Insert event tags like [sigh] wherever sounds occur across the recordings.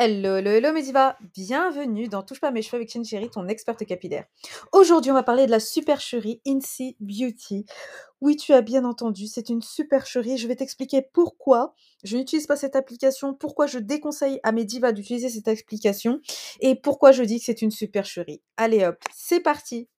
Hello, hello, hello mes divas! Bienvenue dans Touche pas mes cheveux avec Chérie, ton experte capillaire. Aujourd'hui, on va parler de la supercherie Incy Beauty. Oui, tu as bien entendu, c'est une supercherie. Je vais t'expliquer pourquoi je n'utilise pas cette application, pourquoi je déconseille à mes divas d'utiliser cette application et pourquoi je dis que c'est une supercherie. Allez hop, c'est parti!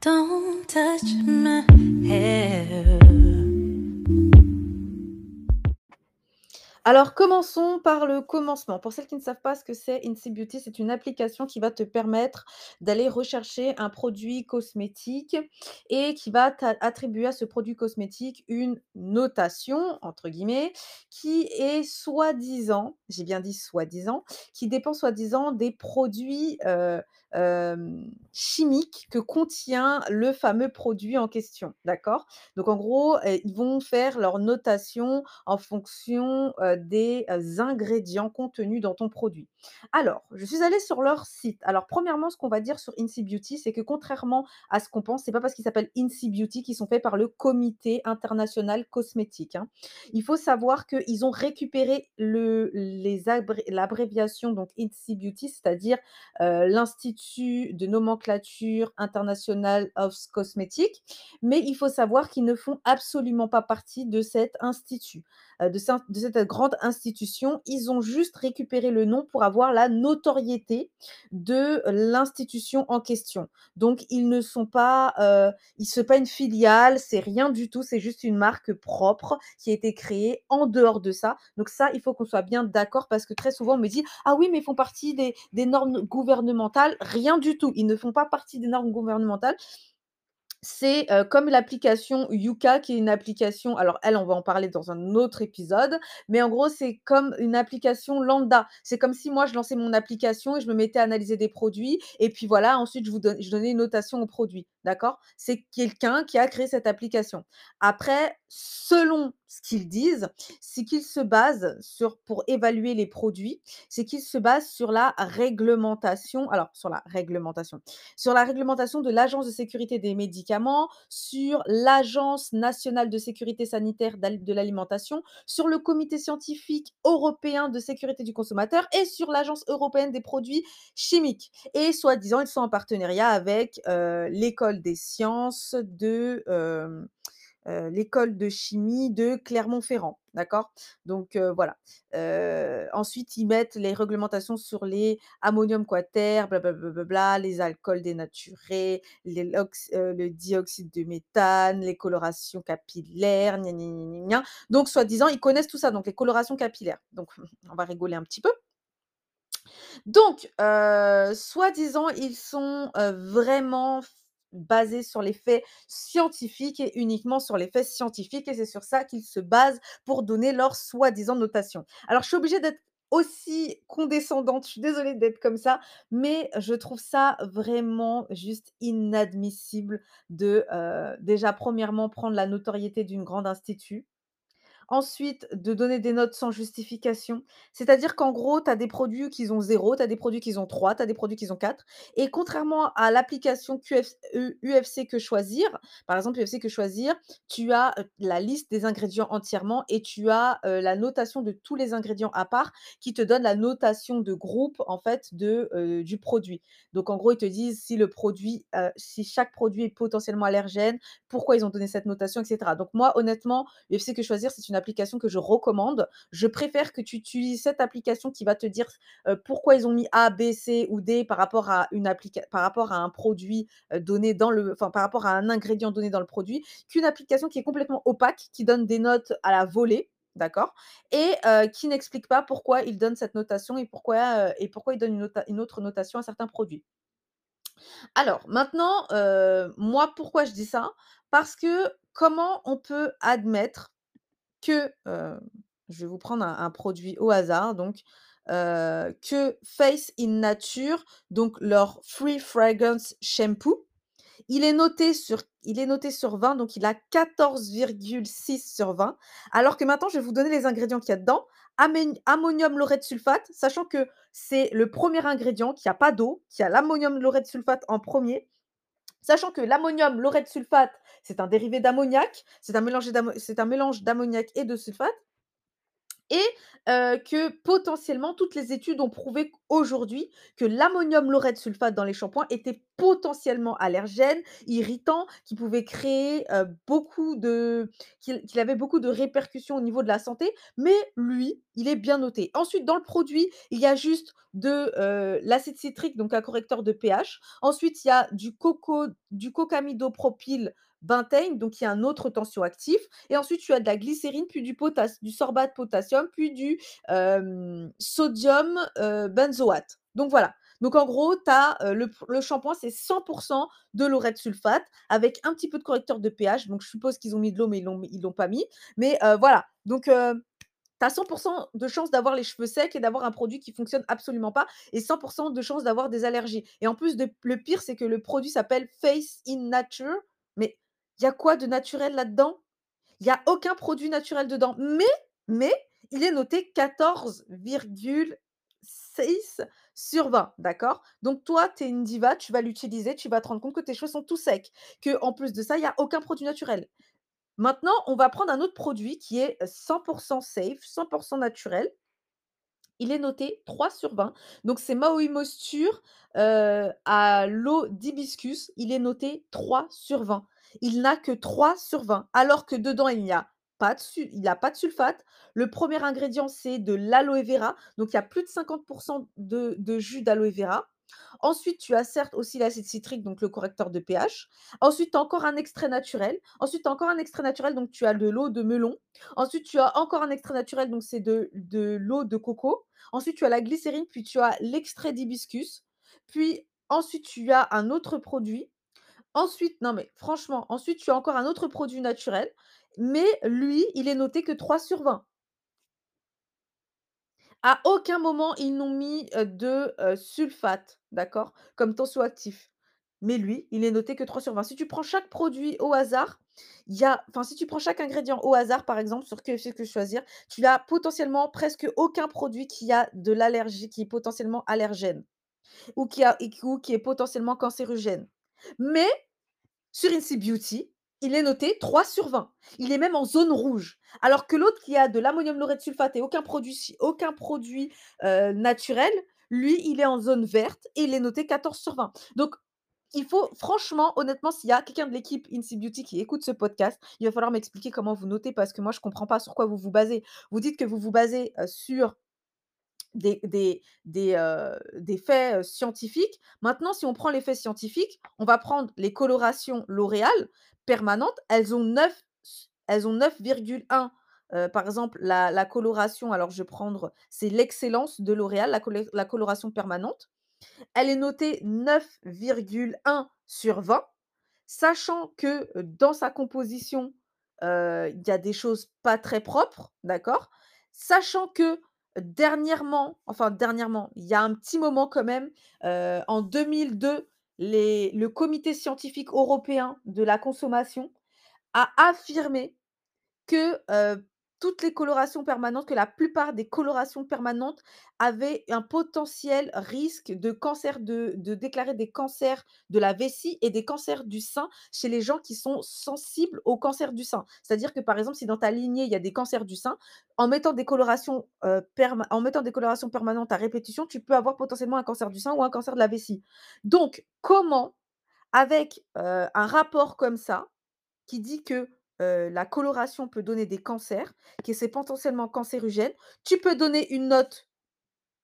Don't touch my hair. Alors, commençons par le commencement. Pour celles qui ne savent pas ce que c'est Incy Beauty, c'est une application qui va te permettre d'aller rechercher un produit cosmétique et qui va attribuer à ce produit cosmétique une «notation» entre guillemets, qui est soi-disant, j'ai bien dit soi-disant, qui dépend soi-disant des produits, heu, hem, chimiques que contient le fameux produit en question, d'accord? Donc en gros, heu, ils vont faire leur notation en fonction, heu, des, ingrédients contenus dans ton produit. Alors, je suis allée sur leur site. Alors premièrement, ce qu'on va dire sur Incy Beauty, c'est que contrairement à ce qu'on pense, c'est pas parce qu'ils s'appellent Incy Beauty qu'ils sont faits par le Comité international cosmétique, hein. Il faut savoir qu'ils ont récupéré le l'abréviation donc Beauty, c'est-à-dire, l'Institut de nomenclature international of cosmétique, mais il faut savoir qu'ils ne font absolument pas partie de cet institut, de ceint de cette grande institution. Ils ont juste récupéré le nom pour avoir la notoriété de l'institution en question. Donc ils ne sont pas, heu, ils c'est pas une filiale, c'est rien du tout, c'est juste une marque propre qui a été créée en dehors de ça. Donc ça, il faut qu'on soit bien d'accord parce que très souvent on me dit: «Ah oui, mais ils font partie des normes gouvernementales». Rien du tout, ils ne font pas partie des normes gouvernementales. C'est, comme l'application Yuka qui est une application alors elle, on va en parler dans un autre épisode, mais en gros, c'est comme une application lambda. C'est comme si moi je lançais mon application et je me mettais à analyser des produits et puis voilà, ensuite je je donnais une notation au produit, d'accord? C'est quelqu'un qui a créé cette application. Après, selon ce qu'ils disent, c'est qu'ils se basent sur pour évaluer les produits, c'est qu'ils se basent sur la réglementation alors sur la réglementation, sur la réglementation de l'Agence de sécurité des médicaments, sur l'Agence nationale de sécurité sanitaire de l'alimentation, sur le Comité scientifique européen de sécurité du consommateur et sur l'Agence européenne des produits chimiques et soi-disant, ils sont en partenariat avec, heu, l'école des sciences de, l'école de chimie de Clermont-Ferrand, d'accord? Donc voilà. Ensuite, ils mettent les réglementations sur les ammonium quater, bla bla bla bla bla, les alcools dénaturés, le dioxyde de méthane, les colorations capillaires, gna gna gna. Donc soi-disant, ils connaissent tout ça, donc les colorations capillaires. Donc [laughs] on va rigoler un petit peu. Donc heu, soi-disant, ils sont, vraiment f basés sur les faits scientifiques et uniquement sur les faits scientifiques et c'est sur ça qu'ils se basent pour donner leur soi-disant notation. Alors je suis obligée d'être aussi condescendante, je suis désolée d'être comme ça, mais je trouve ça vraiment juste inadmissible de, heu, déjà premièrement prendre la notoriété d'une grande institut. Ensuite, de donner des notes sans justification. C'est-à-dire qu'en gros, tu as des produits qu'ils ont 0, tu as des produits qu'ils ont 3, tu as des produits qu'ils ont 4 et contrairement à l'application U UFC Que Choisir, par exemple, UFC Que Choisir, tu as, la liste des ingrédients entièrement et tu as, la notation de tous les ingrédients à part qui te donne la notation de groupe en fait de, du produit. Donc en gros, ils te disent si le produit, si chaque produit est potentiellement allergène, pourquoi ils ont donné cette notation et cetera. Donc moi honnêtement, UFC Que Choisir, c'est une application que je recommande. Je préfère que tu utilises cette application qui va te dire, heu, pourquoi ils ont mis A, B, C ou D par rapport à un produit, heu, donné dans le enfin par rapport à un ingrédient donné dans le produit, qu'une application qui est complètement opaque, qui donne des notes à la volée, d'accord? Et heu, qui n'explique pas pourquoi ils donnent cette notation et pourquoi, et pourquoi ils donnent une autre notation à certains produits. Alors maintenant, moi pourquoi je dis ça? Parce que comment on peut admettre que, heu, je vais vous prendre un produit au hasard donc, heu, que Face in Nature, donc leur Free Fragrance Shampoo, il est noté sur il est noté sur 20, donc il a 14,6 sur 20. Alors que maintenant, je vais vous donner les ingrédients qu'il y a dedans. Ammonium laureth sulfate, sachant que c'est le 1er ingrédient, qu'il y a pas d'eau, qu'il y a l'ammonium laureth sulfate en 1er. Sachant que l'ammonium laureth sulfate, c'est un dérivé d'ammoniac, c'est un mélange d'ammoniac et de sulfate et que potentiellement toutes les études ont prouvé qu'aujourd'hui que l'ammonium laureth sulfate dans les shampoings était potentiellement allergène, irritant, qui pouvait créer, beaucoup de qu'il avait beaucoup de répercussions au niveau de la santé, mais lui, il est bien noté. Ensuite, dans le produit, il y a juste de, l'acide citrique, donc un correcteur de pH. Ensuite, il y a du coco du cocamidopropyl donc il y a un autre tensioactif et ensuite tu as de la glycérine, puis du potasse du sorbate potassium, puis du, sodium, benzoate. Donc voilà. Donc en gros, as, le le shampoing, c'est 100% de laureth sulfate avec un petit peu de correcteur de pH. Donc je suppose qu'ils ont mis de l'eau, mais ils ils l'ont pas mis. Mais, voilà. Donc, tu as 100% de chances d'avoir les cheveux secs et d'avoir un produit qui fonctionne absolument pas et 100% de chances d'avoir des allergies et en plus de le pire, c'est que le produit s'appelle Face in Nature, il y a quoi de naturel là-dedans? Il y a aucun produit naturel dedans, mais mais il est noté 14,6 sur 20, d'accord? Donc toi, tu es une diva, tu vas l'utiliser, tu vas te rendre compte que tes cheveux sont tout secs, qu'en plus de ça, il y a aucun produit naturel. Maintenant, on va prendre un autre produit qui est, 100% safe, 100% naturel. Il est noté 3 sur 20. Donc c'est Maui Moisture, heu, à l'eau d'hibiscus. Il est noté 3 sur 20. Il n'a que 3 sur 20, alors que dedans il n'y a pas de pas de sulfate. Le premier ingrédient, c'est de l'aloe vera, donc il y a plus de 50 de de jus d'aloe vera. Ensuite, tu as certes aussi l'acide citrique, donc le correcteur de pH. Ensuite, encore un extrait naturel. Ensuite, encore un extrait naturel, donc tu as de l'eau de melon. Ensuite, tu as encore un extrait naturel, donc c'est de l'eau de coco. Ensuite, tu as la glycérine, puis tu as l'extrait d'hibiscus. Puis ensuite, tu as un autre produit. Ensuite non mais franchement, ensuite tu as encore un autre produit naturel, mais lui, il est noté que 3 sur 20. À aucun moment ils n'ont mis, de, sulfate, d'accord? Comme tensioactif. Mais lui, il est noté que 3 sur 20. Si tu prends chaque produit au hasard, il y a enfin si tu prends chaque ingrédient au hasard, par exemple sur KFC Que Choisir, tu as potentiellement presque aucun produit qui a de l'allergie, qui est potentiellement allergène ou qui a ou qui est potentiellement cancérigène. Mais sur Incy Beauty, il est noté 3 sur 20. Il est même en zone rouge. Alors que l'autre qui a de l'ammonium laureth sulfate et aucun produit aucun produit, heu, naturel, lui, il est en zone verte et il est noté 14 sur 20. Donc il faut franchement, honnêtement, s'il y a quelqu'un de l'équipe Incy Beauty qui écoute ce podcast, il va falloir m'expliquer comment vous notez parce que moi je comprends pas sur quoi vous vous basez. Vous dites que vous vous basez, heu, sur des des faits, scientifiques. Maintenant, si on prend les faits scientifiques, on va prendre les colorations L'Oréal permanentes, elles ont 9 s elles ont 9,1. Heu, par exemple, la coloration, alors je vais prendre, c'est l'excellence de L'Oréal, la coloration permanente. Elle est notée 9,1 sur 20, sachant que, dans sa composition, il y a des choses pas très propres, d'accord? Sachant que dernièrement, enfin dernièrement, il y a un petit moment quand même, heu, en 2002, les le comité scientifique européen de la consommation a affirmé que, heu, toutes les colorations permanentes, que la plupart des colorations permanentes avaient un potentiel risque de cancer, de de déclarer des cancers de la vessie et des cancers du sein chez les gens qui sont sensibles au cancer du sein. C'est-à-dire que, par exemple, si dans ta lignée, il y a des cancers du sein, en mettant des colorations, perma en mettant des colorations permanentes à répétition, tu peux avoir potentiellement un cancer du sein ou un cancer de la vessie. Donc comment, avec, heu, un rapport comme ça, qui dit que, la coloration peut donner des cancers, que c'est potentiellement cancérigène. Tu peux donner une note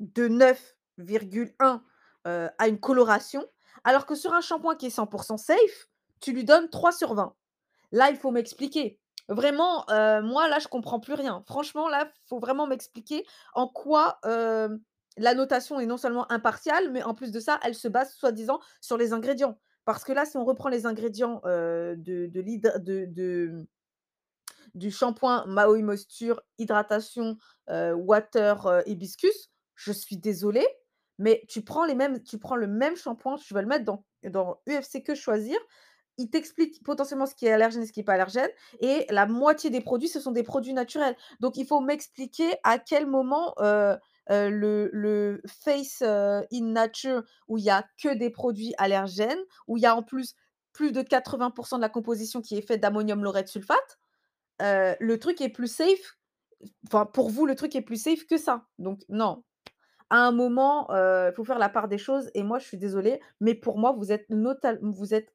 de 9,1, heu, à une coloration, alors que sur un shampoing qui est 100% safe, tu lui donnes 3 sur 20. Là, il faut m'expliquer. Vraiment, moi, là, je comprends plus rien. Franchement, là, faut vraiment m'expliquer en quoi, la notation est non seulement impartiale, mais en plus de ça, elle se base soi-disant sur les ingrédients. Parce que là, si on reprend les ingrédients, de du shampoing Maui Moisture hydratation, water, hibiscus, je suis désolée, mais tu prends les mêmes tu prends le même shampoing, tu vas le mettre dans dans UFC Que Choisir, il t'explique potentiellement ce qui est allergène et ce qui est pas allergène et la moitié des produits, ce sont des produits naturels. Donc il faut m'expliquer à quel moment, heu, le Face, heu, in Nature où il y a que des produits allergènes, où il y a en plus plus de 80% de la composition qui est faite d'ammonium laureth sulfate, Heu, le truc est plus safe Enfin, pour vous, le truc est plus safe que ça. Donc non. À un moment, il faut faire la part des choses et moi, je suis désolée, mais pour moi, vous êtes vous êtes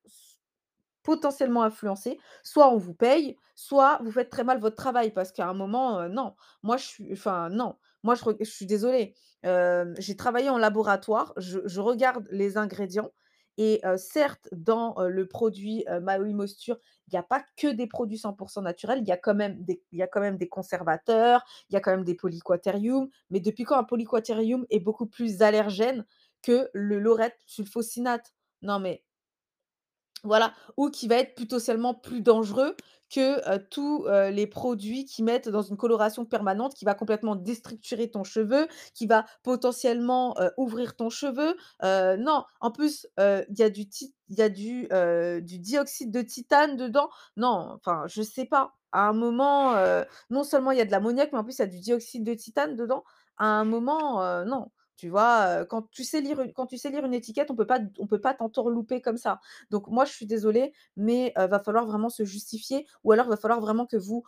potentiellement influencé. Soit on vous paye, soit vous faites très mal votre travail parce qu'à un moment, non. Moi, je suis enfin non. Moi, je suis désolée. J'ai travaillé en laboratoire, je regarde les ingrédients et certes, dans, le produit, heu, Maui Mosture, il y a pas que des produits 100% naturels, il y a quand même des conservateurs, il y a quand même des polyquaterium, mais depuis quand un polyquaterium est beaucoup plus allergène que le laureth sulfosinate? Non mais voilà, ou qui va être potentiellement plus dangereux que, tous, les produits qui mettent dans une coloration permanente, qui va complètement déstructurer ton cheveu, qui va potentiellement, ouvrir ton cheveu. Non, en plus, il y a du dioxyde de titane dedans. Non, enfin, je sais pas. À un moment, non seulement il y a de l'ammoniac, mais en plus il y a du dioxyde de titane dedans. À un moment, non. Tu vois, quand tu sais lire quand tu sais lire une étiquette, on peut pas on peut pas t'entourlouper comme ça. Donc moi, je suis désolée, mais heu, va falloir vraiment se justifier ou alors va falloir vraiment que vous,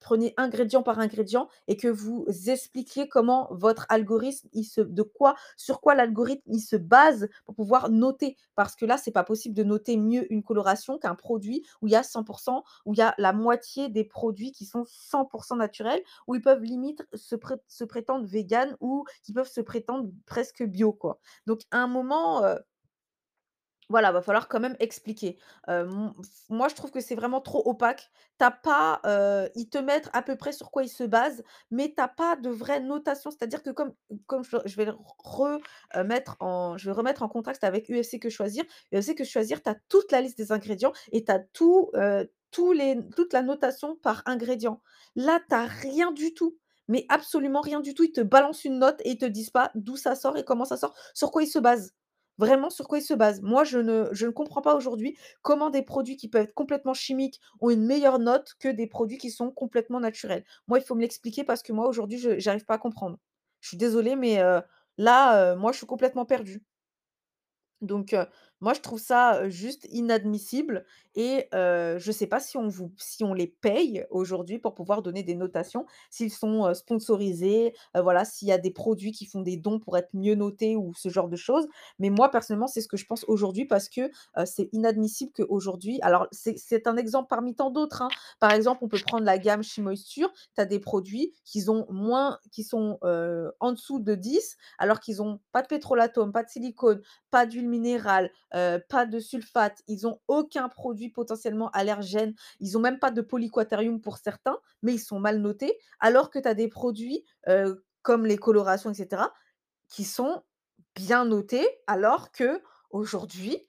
preniez ingrédient par ingrédient et que vous expliquiez comment votre algorithme, il se de quoi sur quoi l'algorithme, il se base pour pouvoir noter. Parce que là, c'est pas possible de noter mieux une coloration qu'un produit où il y a 100% où il y a la moitié des produits qui sont 100% naturels, où ils peuvent limite se se prétendre véganes ou qui peuvent se prétendre presque bio, quoi. Donc à un moment, heu voilà, va falloir quand même expliquer. Moi, je trouve que c'est vraiment trop opaque. Tu as pas, ils te mettent à peu près sur quoi ils se basent, mais tu as pas de vraie notation. C'est-à-dire que comme je vais le re heu, mettre en je vais remettre en contexte avec UFC Que Choisir. UFC Que Choisir, tu as toute la liste des ingrédients et tu as tout, les toute la notation par ingrédient. Là, tu as rien du tout, mais absolument rien du tout. Ils te balancent une note et ils te disent pas d'où ça sort et comment ça sort, sur quoi ils se basent. Vraiment, sur quoi ils se basent? Moi, je ne je ne comprends pas aujourd'hui comment des produits qui peuvent être complètement chimiques ont une meilleure note que des produits qui sont complètement naturels. Moi, il faut me l'expliquer parce que moi, aujourd'hui, je j'arrive pas à comprendre. Je suis désolée, mais heu, là, heu, moi, je suis complètement perdue. Donc heu, moi je trouve ça, juste inadmissible et je sais pas si on vous si on les paye aujourd'hui pour pouvoir donner des notations, s'ils sont, sponsorisés, voilà, s'il y a des produits qui font des dons pour être mieux notés ou ce genre de choses. Mais moi personnellement, c'est ce que je pense aujourd'hui parce que, c'est inadmissible qu'aujourd'hui alors c'est un exemple parmi tant d'autres, hein. Par exemple, on peut prendre la gamme She Moisture, tu as des produits qui ont moins qui sont, en dessous de 10 alors qu'ils ont pas de pétrolatome, pas de silicone, pas d'huile minérale, heu, pas de sulfate. Ils ont aucun produit potentiellement allergène. Ils ont même pas de polyquaterium pour certains, mais ils sont mal notés. Alors que tu as des produits, heu, comme les colorations et cetera, qui sont bien notés, alors qu'aujourd'hui,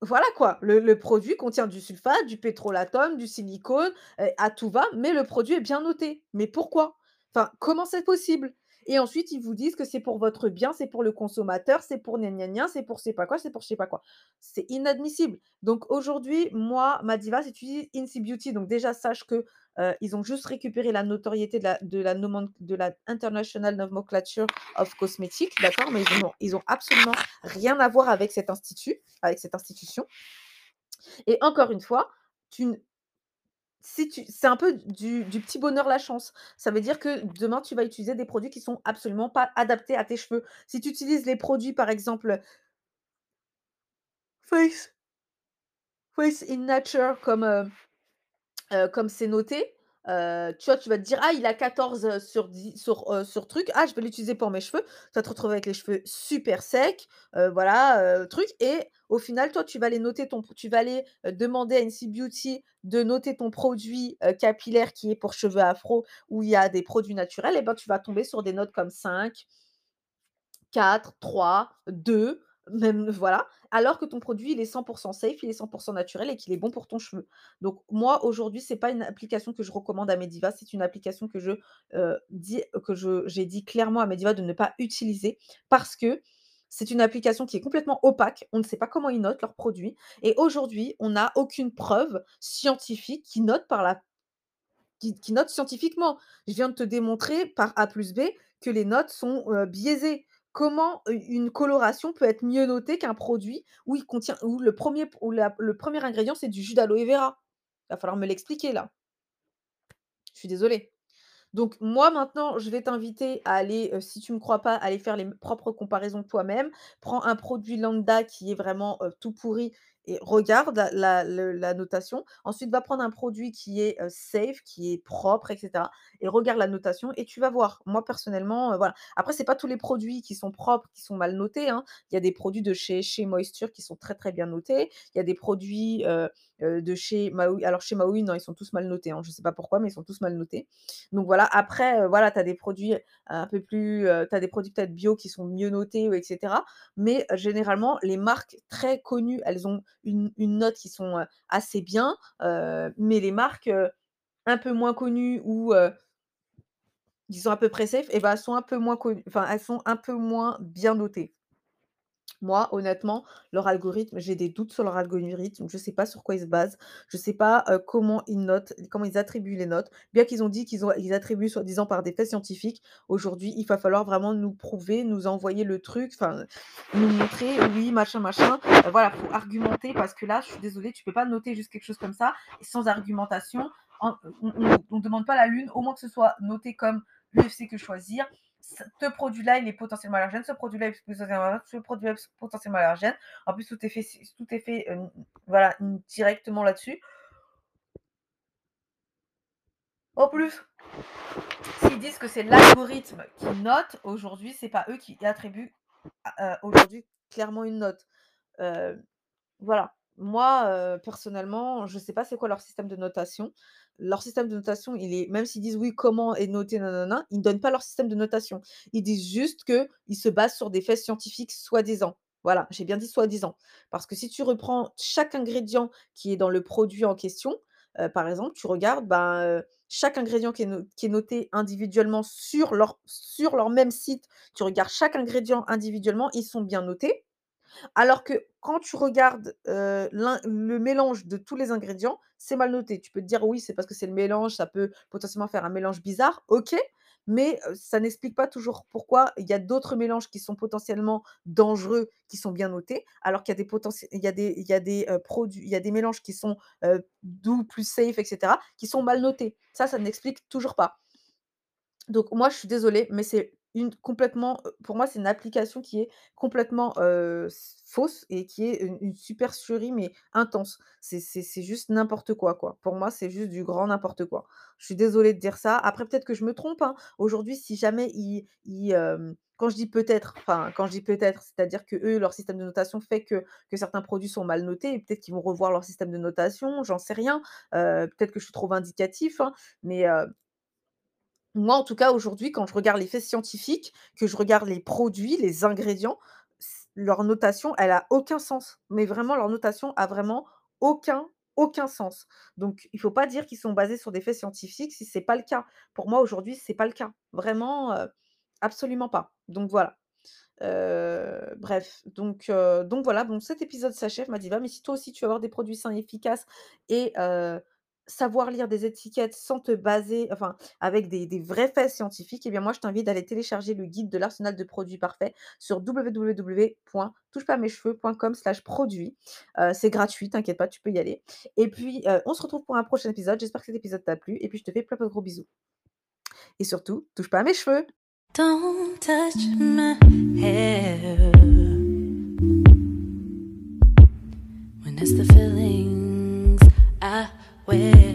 voilà quoi, le produit contient du sulfate, du pétrolatome, du silicone, à tout va, mais le produit est bien noté. Mais pourquoi? Enfin, comment c'est possible? Et ensuite, ils vous disent que c'est pour votre bien, c'est pour le consommateur, c'est pour gna c'est pour je sais pas quoi, c'est pour je sais pas quoi. C'est inadmissible. Donc aujourd'hui, moi, ma diva, c'est Incy Beauty, donc déjà sache que, heu, ils ont juste récupéré la notoriété de la de la International Nomenclature of Cosmetics, d'accord? Mais ils ont ils ont absolument rien à voir avec cet institut avec cette institution et encore une fois, tu n si tu c'est un peu du du petit bonheur la chance. Ça veut dire que demain, tu vas utiliser des produits qui sont absolument pas adaptés à tes cheveux. Si tu utilises les produits, par exemple, Face Face in Nature comme, heu Heu, comme c'est noté, heu, tu vois, tu vas te dire: «Ah, il a 14 sur 10 sur, sur truc. Ah, je vais l'utiliser pour mes cheveux». Tu vas te retrouver avec les cheveux super secs, voilà, truc et au final, toi, tu vas aller noter ton tu vas aller, demander à NC Beauty de noter ton produit, capillaire qui est pour cheveux afro, où il y a des produits naturels et ben, tu vas tomber sur des notes comme 5 4, 3, 2, même voilà, alors que ton produit, il est 100% safe, il est 100% naturel et qu'il est bon pour ton cheveu. Donc moi, aujourd'hui, c'est pas une application que je recommande à mes divas, c'est une application que je, heu, dis j'ai dit clairement à mes divas de ne pas utiliser parce que c'est une application qui est complètement opaque. On ne sait pas comment ils notent leurs produits et aujourd'hui, on n'a aucune preuve scientifique qui note par la qui note scientifiquement. Je viens de te démontrer par A plus B que les notes sont, heu, biaisées. Comment une coloration peut être mieux notée qu'un produit où il contient où le premier ingrédient, c'est du jus d'aloe vera? Va falloir me l'expliquer là. Je suis désolée. Donc moi maintenant, je vais t'inviter à aller, si tu me crois pas, aller faire les propres comparaisons toi-même. Prends un produit lambda qui est vraiment, tout pourri et regarde la notation. Ensuite, va prendre un produit qui est, safe, qui est propre et cetera et regarde la notation et tu vas voir. Moi personnellement, voilà. Après c'est pas tous les produits qui sont propres, qui sont mal notés, hein. Il y a des produits de chez Moisture qui sont très, très bien notés. Il y a des produits, de chez Maui alors chez Maui, non, ils sont tous mal notés, hein. Je sais pas pourquoi, mais ils sont tous mal notés. Donc voilà, après, voilà, tu as des produits un peu plus, tu as des produits peut-être bio qui sont mieux notés ou et cetera. Mais généralement, les marques très connues, elles ont une note qui sont, assez bien, mais les marques, un peu moins connues ou, qui sont à peu près safe et ben, un peu moins connues elles sont un peu moins bien notées. Moi, honnêtement, leur algorithme, j'ai des doutes sur leur algorithme. Je ne sais pas sur quoi ils se basent. Je ne sais pas, comment ils notent, comment ils attribuent les notes. Bien qu'ils ont dit qu'ils ils attribuent soi-disant par des faits scientifiques. Aujourd'hui, il va falloir vraiment nous prouver, nous envoyer le truc, nous montrer: «Oui, machin, machin». Heu, voilà, faut argumenter parce que là, je suis désolée, tu peux pas noter juste quelque chose comme ça sans argumentation. En on ne demande pas la lune, au moins que ce soit noté comme l'UFC Que Choisir, ce produit-là, il est potentiellement allergène, ce produit-là est potentiellement ce produit-là est potentiellement allergène. En plus, tout est fait, tout est fait euh, voilà, directement là-dessus. En plus, s'ils disent que c'est l'algorithme qui note, aujourd'hui, c'est pas eux qui attribuent euh, aujourd'hui clairement une note. Euh, voilà. Moi, personnellement, je sais pas c'est quoi leur système de notation. Leur système de notation, il est même s'ils disent: «Oui, comment est noté nanana», ils ne donnent pas leur système de notation. Ils disent juste qu'ils se basent sur des faits scientifiques soi-disant. Voilà, j'ai bien dit soi-disant. Parce que si tu reprends chaque ingrédient qui est dans le produit en question, heu, par exemple, tu regardes, ben, heu, chaque ingrédient qui est qui est noté individuellement sur leur sur leur même site, tu regardes chaque ingrédient individuellement, ils sont bien notés. Alors que quand tu regardes, le mélange de tous les ingrédients, c'est mal noté. Tu peux te dire: «Oui, c'est parce que c'est le mélange, ça peut potentiellement faire un mélange bizarre». OK, mais ça n'explique pas toujours pourquoi il y a d'autres mélanges qui sont potentiellement dangereux, qui sont bien notés, alors qu'il y a des il y a des produits il y a des mélanges qui sont, doux, plus safe et cetera, qui sont mal notés. Ça, ça n'explique toujours pas. Donc moi, je suis désolée, mais c'est une complètement, pour moi, c'est une application qui est complètement, fausse et qui est une une supercherie, mais intense. C'est juste n'importe quoi, quoi. Pour moi, c'est juste du grand n'importe quoi. Je suis désolée de dire ça. Après, peut-être que je me trompe, hein. Aujourd'hui, si jamais ils quand je dis peut-être, enfin, quand je dis peut-être, c'est-à-dire que eux, leur système de notation fait que que certains produits sont mal notés et peut-être qu'ils vont revoir leur système de notation, j'en sais rien. Peut-être que je suis trop vindicatif, hein, mais moi, en tout cas, aujourd'hui, quand je regarde les faits scientifiques, que je regarde les produits, les ingrédients, leur notation, elle a aucun sens. Mais vraiment, leur notation a vraiment aucun, aucun sens. Donc il faut pas dire qu'ils sont basés sur des faits scientifiques si c'est pas le cas. Pour moi, aujourd'hui, c'est pas le cas. Vraiment, heu, absolument pas. Donc voilà. Heu, bref, donc heu, donc voilà, bon cet épisode s'achève ma diva, mais si toi aussi tu veux avoir des produits sains et efficaces et savoir lire des étiquettes sans te baser enfin avec des des vrais faits scientifiques et bien moi je t'invite à aller télécharger le guide de l'arsenal de produits parfaits sur www.touchepasamescheveux.com/produits. Heu, c'est gratuit, t'inquiète pas, tu peux y aller et puis, heu, on se retrouve pour un prochain épisode. J'espère que cet épisode t'a plu et puis je te fais plein plein de gros bisous et surtout, touche pas à mes cheveux! Don't touch my hair when it's the feelings I with.